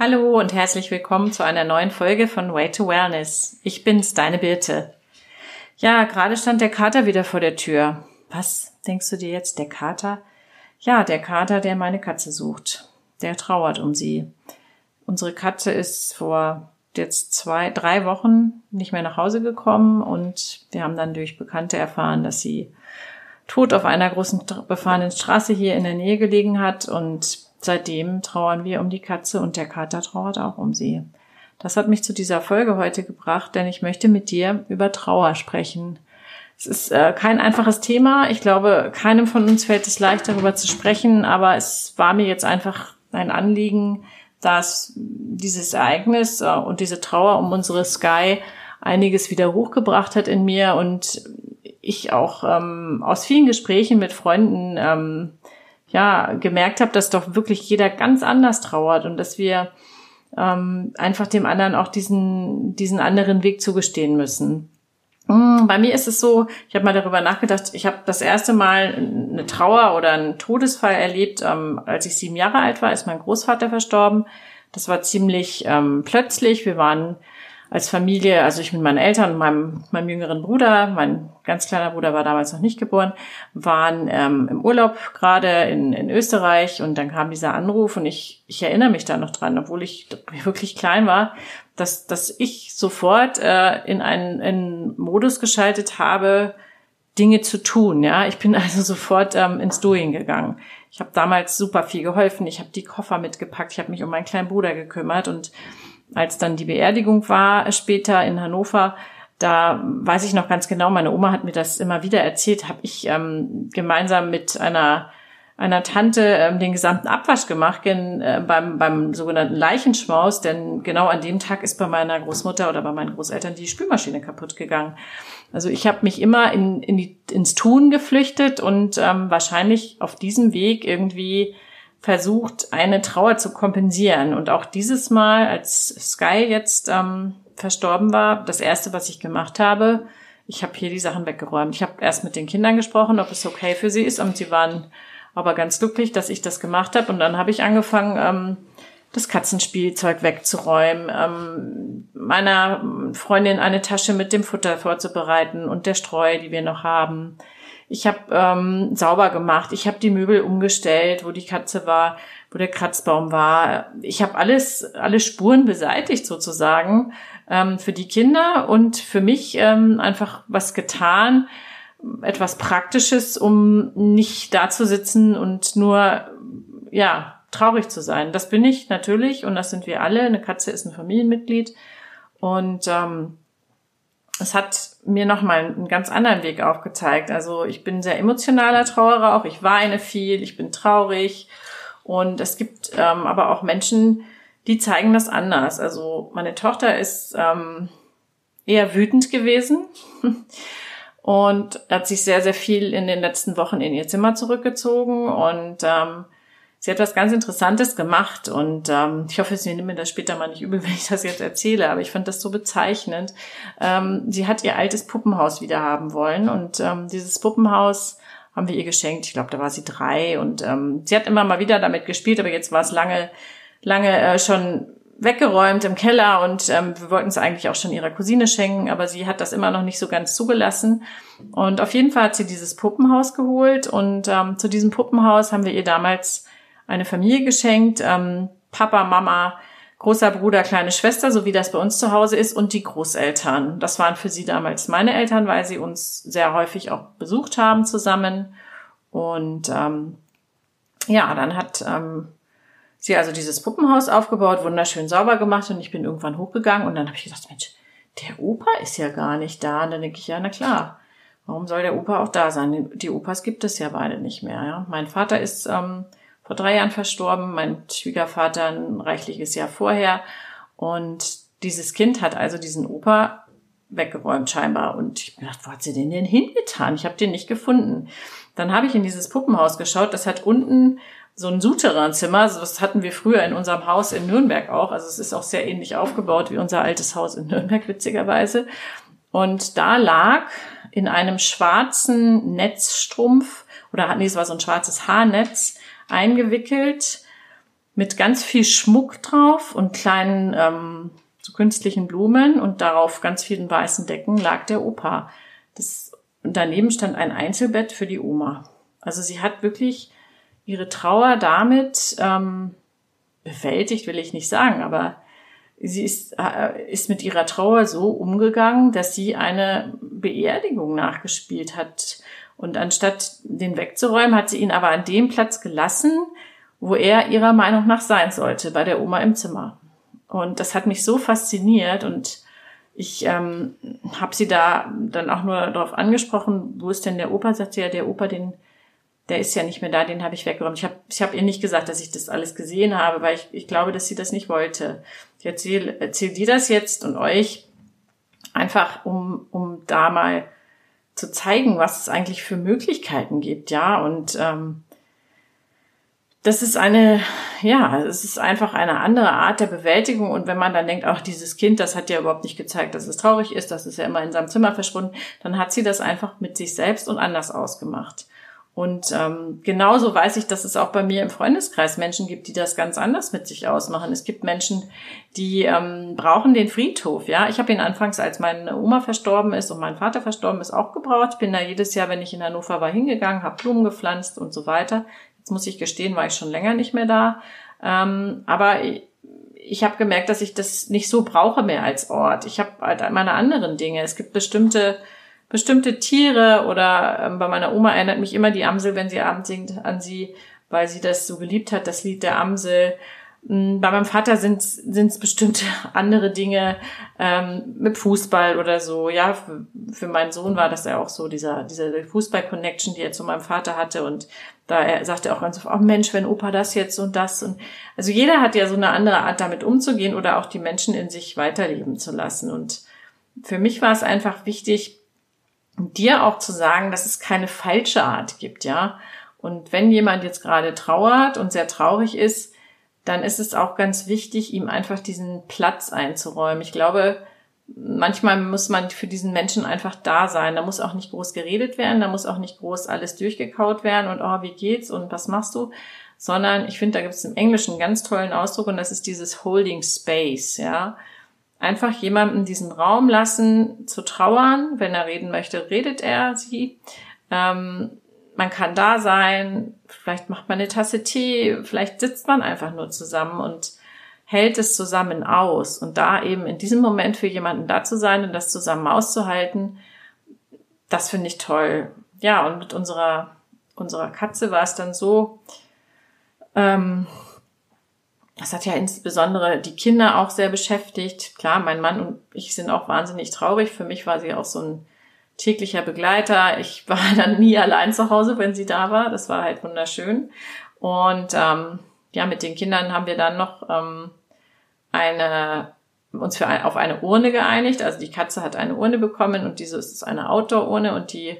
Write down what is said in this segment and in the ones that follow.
Hallo und herzlich willkommen zu einer neuen Folge von Way to Wellness. Ich bin's, deine Birte. Ja, gerade stand der Kater wieder vor der Tür. Was denkst du dir jetzt, der Kater? Ja, der Kater, der meine Katze sucht. Der trauert um sie. Unsere Katze ist vor jetzt zwei, drei Wochen nicht mehr nach Hause gekommen und wir haben dann durch Bekannte erfahren, dass sie tot auf einer großen befahrenen Straße hier in der Nähe gelegen hat und Seitdem trauern wir um die Katze und der Kater trauert auch um sie. Das hat mich zu dieser Folge heute gebracht, denn ich möchte mit dir über Trauer sprechen. Es ist äh, kein einfaches Thema. Ich glaube, keinem von uns fällt es leicht, darüber zu sprechen, aber es war mir jetzt einfach ein Anliegen, dass dieses Ereignis äh, und diese Trauer um unsere Sky einiges wieder hochgebracht hat in mir und ich auch ähm, aus vielen Gesprächen mit Freunden ähm, ja gemerkt habe, dass doch wirklich jeder ganz anders trauert und dass wir ähm, einfach dem anderen auch diesen diesen anderen Weg zugestehen müssen. Mm, bei mir ist es so, ich habe mal darüber nachgedacht, ich habe das erste Mal eine Trauer oder einen Todesfall erlebt, ähm, als ich sieben Jahre alt war, ist mein Großvater verstorben. Das war ziemlich ähm, plötzlich. Wir waren als Familie, also ich mit meinen Eltern und meinem, meinem jüngeren Bruder, mein ganz kleiner Bruder war damals noch nicht geboren, waren ähm, im Urlaub gerade in, in Österreich und dann kam dieser Anruf und ich, ich erinnere mich da noch dran, obwohl ich wirklich klein war, dass, dass ich sofort äh, in einen, einen Modus geschaltet habe, Dinge zu tun. Ja, ich bin also sofort ähm, ins Doing gegangen. Ich habe damals super viel geholfen. Ich habe die Koffer mitgepackt. Ich habe mich um meinen kleinen Bruder gekümmert und als dann die Beerdigung war später in Hannover, da weiß ich noch ganz genau, meine Oma hat mir das immer wieder erzählt, habe ich ähm, gemeinsam mit einer einer Tante ähm, den gesamten Abwasch gemacht gen, äh, beim, beim sogenannten Leichenschmaus, denn genau an dem Tag ist bei meiner Großmutter oder bei meinen Großeltern die Spülmaschine kaputt gegangen. Also ich habe mich immer in, in die, ins Tun geflüchtet und ähm, wahrscheinlich auf diesem Weg irgendwie versucht, eine Trauer zu kompensieren. Und auch dieses Mal, als Sky jetzt ähm, verstorben war, das erste, was ich gemacht habe, ich habe hier die Sachen weggeräumt. Ich habe erst mit den Kindern gesprochen, ob es okay für sie ist, und sie waren aber ganz glücklich, dass ich das gemacht habe. Und dann habe ich angefangen, ähm, das Katzenspielzeug wegzuräumen, ähm, meiner Freundin eine Tasche mit dem Futter vorzubereiten und der Streu, die wir noch haben. Ich habe ähm, sauber gemacht. Ich habe die Möbel umgestellt, wo die Katze war, wo der Kratzbaum war. Ich habe alles, alle Spuren beseitigt sozusagen ähm, für die Kinder und für mich ähm, einfach was getan, etwas Praktisches, um nicht da zu sitzen und nur ja traurig zu sein. Das bin ich natürlich und das sind wir alle. Eine Katze ist ein Familienmitglied und ähm, es hat mir nochmal einen ganz anderen Weg aufgezeigt. Also ich bin sehr emotionaler Trauerer auch. Ich weine viel, ich bin traurig. Und es gibt ähm, aber auch Menschen, die zeigen das anders. Also meine Tochter ist ähm, eher wütend gewesen und hat sich sehr, sehr viel in den letzten Wochen in ihr Zimmer zurückgezogen und ähm, Sie hat was ganz Interessantes gemacht und ähm, ich hoffe, Sie nehmen mir das später mal nicht übel, wenn ich das jetzt erzähle, aber ich fand das so bezeichnend. Ähm, sie hat ihr altes Puppenhaus wieder haben wollen und ähm, dieses Puppenhaus haben wir ihr geschenkt. Ich glaube, da war sie drei und ähm, sie hat immer mal wieder damit gespielt, aber jetzt war es lange, lange äh, schon weggeräumt im Keller und ähm, wir wollten es eigentlich auch schon ihrer Cousine schenken, aber sie hat das immer noch nicht so ganz zugelassen. Und auf jeden Fall hat sie dieses Puppenhaus geholt und ähm, zu diesem Puppenhaus haben wir ihr damals eine Familie geschenkt. Ähm, Papa, Mama, großer Bruder, kleine Schwester, so wie das bei uns zu Hause ist, und die Großeltern. Das waren für sie damals meine Eltern, weil sie uns sehr häufig auch besucht haben zusammen. Und ähm, ja, dann hat ähm, sie also dieses Puppenhaus aufgebaut, wunderschön sauber gemacht und ich bin irgendwann hochgegangen und dann habe ich gedacht, Mensch, der Opa ist ja gar nicht da. Und dann denke ich, ja, na klar, warum soll der Opa auch da sein? Die Opas gibt es ja beide nicht mehr. Ja? Mein Vater ist ähm, vor drei Jahren verstorben, mein Schwiegervater ein reichliches Jahr vorher. Und dieses Kind hat also diesen Opa weggeräumt scheinbar. Und ich habe gedacht, wo hat sie den denn hingetan? Ich habe den nicht gefunden. Dann habe ich in dieses Puppenhaus geschaut. Das hat unten so ein Souterrainzimmer. Das hatten wir früher in unserem Haus in Nürnberg auch. Also es ist auch sehr ähnlich aufgebaut wie unser altes Haus in Nürnberg, witzigerweise. Und da lag in einem schwarzen Netzstrumpf, oder nee, es war so ein schwarzes Haarnetz, eingewickelt mit ganz viel Schmuck drauf und kleinen ähm, so künstlichen Blumen und darauf ganz vielen weißen Decken lag der Opa. Das, daneben stand ein Einzelbett für die Oma. Also sie hat wirklich ihre Trauer damit ähm, bewältigt, will ich nicht sagen, aber sie ist, äh, ist mit ihrer Trauer so umgegangen, dass sie eine Beerdigung nachgespielt hat. Und anstatt den wegzuräumen, hat sie ihn aber an dem Platz gelassen, wo er ihrer Meinung nach sein sollte, bei der Oma im Zimmer. Und das hat mich so fasziniert und ich ähm, habe sie da dann auch nur darauf angesprochen, wo ist denn der Opa? Sagte ja, der Opa, den der ist ja nicht mehr da, den habe ich weggeräumt. Ich habe ich hab ihr nicht gesagt, dass ich das alles gesehen habe, weil ich, ich glaube, dass sie das nicht wollte. Ich erzähle erzähl dir das jetzt und euch einfach, um, um da mal zu zeigen, was es eigentlich für Möglichkeiten gibt, ja. Und ähm, das ist eine, ja, es ist einfach eine andere Art der Bewältigung. Und wenn man dann denkt, ach, dieses Kind, das hat ja überhaupt nicht gezeigt, dass es traurig ist, das ist ja immer in seinem Zimmer verschwunden, dann hat sie das einfach mit sich selbst und anders ausgemacht. Und ähm, genauso weiß ich, dass es auch bei mir im Freundeskreis Menschen gibt, die das ganz anders mit sich ausmachen. Es gibt Menschen, die ähm, brauchen den Friedhof. Ja, ich habe ihn anfangs, als meine Oma verstorben ist und mein Vater verstorben ist, auch gebraucht. Ich bin da jedes Jahr, wenn ich in Hannover war, hingegangen, habe Blumen gepflanzt und so weiter. Jetzt muss ich gestehen, war ich schon länger nicht mehr da. Ähm, aber ich, habe gemerkt, dass ich das nicht so brauche mehr als Ort. Ich habe halt meine anderen Dinge. Es gibt bestimmte bestimmte Tiere oder ähm, bei meiner Oma erinnert mich immer die Amsel, wenn sie abends singt, an sie, weil sie das so geliebt hat, das Lied der Amsel. Mm, bei meinem Vater sind es bestimmte andere Dinge ähm, mit Fußball oder so. Ja, für, meinen Sohn war das ja auch so, dieser, diese Fußball-Connection, die er zu meinem Vater hatte. Und da er sagte auch ganz oft, oh Mensch, wenn Opa das jetzt und das. Und also jeder hat ja so eine andere Art, damit umzugehen oder auch die Menschen in sich weiterleben zu lassen. Und für mich war es einfach wichtig, dir auch zu sagen, dass es keine falsche Art gibt, ja. Und wenn jemand jetzt gerade trauert und sehr traurig ist, dann ist es auch ganz wichtig, ihm einfach diesen Platz einzuräumen. Ich glaube, manchmal muss man für diesen Menschen einfach da sein. Da muss auch nicht groß geredet werden, da muss auch nicht groß alles durchgekaut werden und oh, wie geht's und was machst du? Sondern ich finde, da gibt es im Englischen einen ganz tollen Ausdruck und das ist dieses Holding Space, ja einfach jemandem diesen Raum lassen, zu trauern. Wenn er reden möchte, redet er sie. Ähm, man kann da sein, vielleicht macht man eine Tasse Tee, vielleicht sitzt man einfach nur zusammen und hält es zusammen aus. Und da eben in diesem Moment für jemanden da zu sein und das zusammen auszuhalten, das finde ich toll. Ja, und mit unserer, unserer Katze war es dann so, ähm, das hat ja insbesondere die Kinder auch sehr beschäftigt. Klar, mein Mann und ich sind auch wahnsinnig traurig. Für mich war sie auch so ein täglicher Begleiter. Ich war dann nie allein zu Hause, wenn sie da war. Das war halt wunderschön. Und ähm, ja, mit den Kindern haben wir dann noch ähm, eine uns für ein, auf eine Urne geeinigt. Also die Katze hat eine Urne bekommen und diese ist eine Outdoor-Urne und die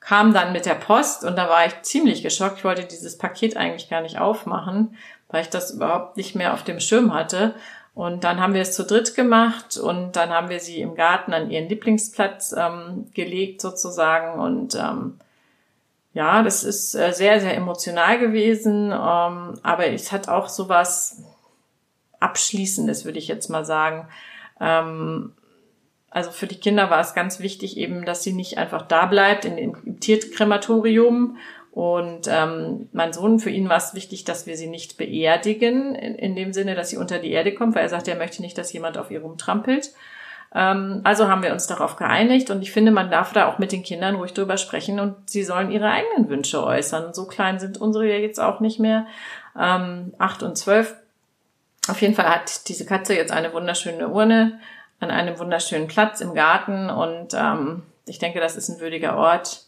kam dann mit der Post und da war ich ziemlich geschockt. Ich wollte dieses Paket eigentlich gar nicht aufmachen, weil ich das überhaupt nicht mehr auf dem Schirm hatte. Und dann haben wir es zu dritt gemacht und dann haben wir sie im Garten an ihren Lieblingsplatz ähm, gelegt sozusagen. Und ähm, ja, das ist äh, sehr, sehr emotional gewesen. Ähm, aber es hat auch sowas Abschließendes, würde ich jetzt mal sagen. Ähm, also für die Kinder war es ganz wichtig eben, dass sie nicht einfach da bleibt in, im Tierkrematorium und ähm, mein Sohn, für ihn war es wichtig, dass wir sie nicht beerdigen, in, in dem Sinne, dass sie unter die Erde kommt, weil er sagt, er möchte nicht, dass jemand auf ihr rumtrampelt. Ähm, also haben wir uns darauf geeinigt und ich finde, man darf da auch mit den Kindern ruhig drüber sprechen und sie sollen ihre eigenen Wünsche äußern. So klein sind unsere ja jetzt auch nicht mehr. Ähm, acht und zwölf. Auf jeden Fall hat diese Katze jetzt eine wunderschöne Urne an einem wunderschönen Platz im Garten und ähm, ich denke, das ist ein würdiger Ort.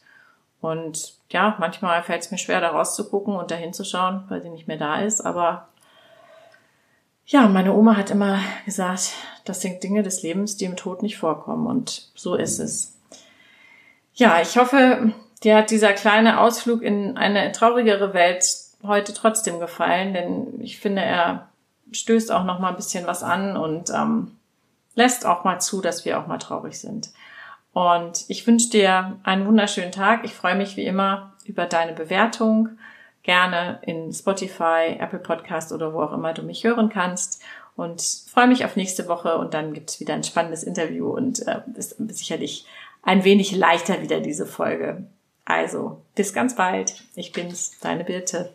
Und ja, manchmal fällt es mir schwer, da rauszugucken und da hinzuschauen, weil sie nicht mehr da ist. Aber ja, meine Oma hat immer gesagt, das sind Dinge des Lebens, die im Tod nicht vorkommen. Und so ist es. Ja, ich hoffe, dir hat dieser kleine Ausflug in eine traurigere Welt heute trotzdem gefallen, denn ich finde, er stößt auch noch mal ein bisschen was an und ähm, lässt auch mal zu, dass wir auch mal traurig sind. Und ich wünsche dir einen wunderschönen Tag. Ich freue mich wie immer über deine Bewertung. gerne in Spotify, Apple Podcast oder wo auch immer du mich hören kannst. Und freue mich auf nächste Woche und dann gibt es wieder ein spannendes Interview und äh, ist sicherlich ein wenig leichter wieder diese Folge. Also, bis ganz bald. Ich bin's, deine Birte.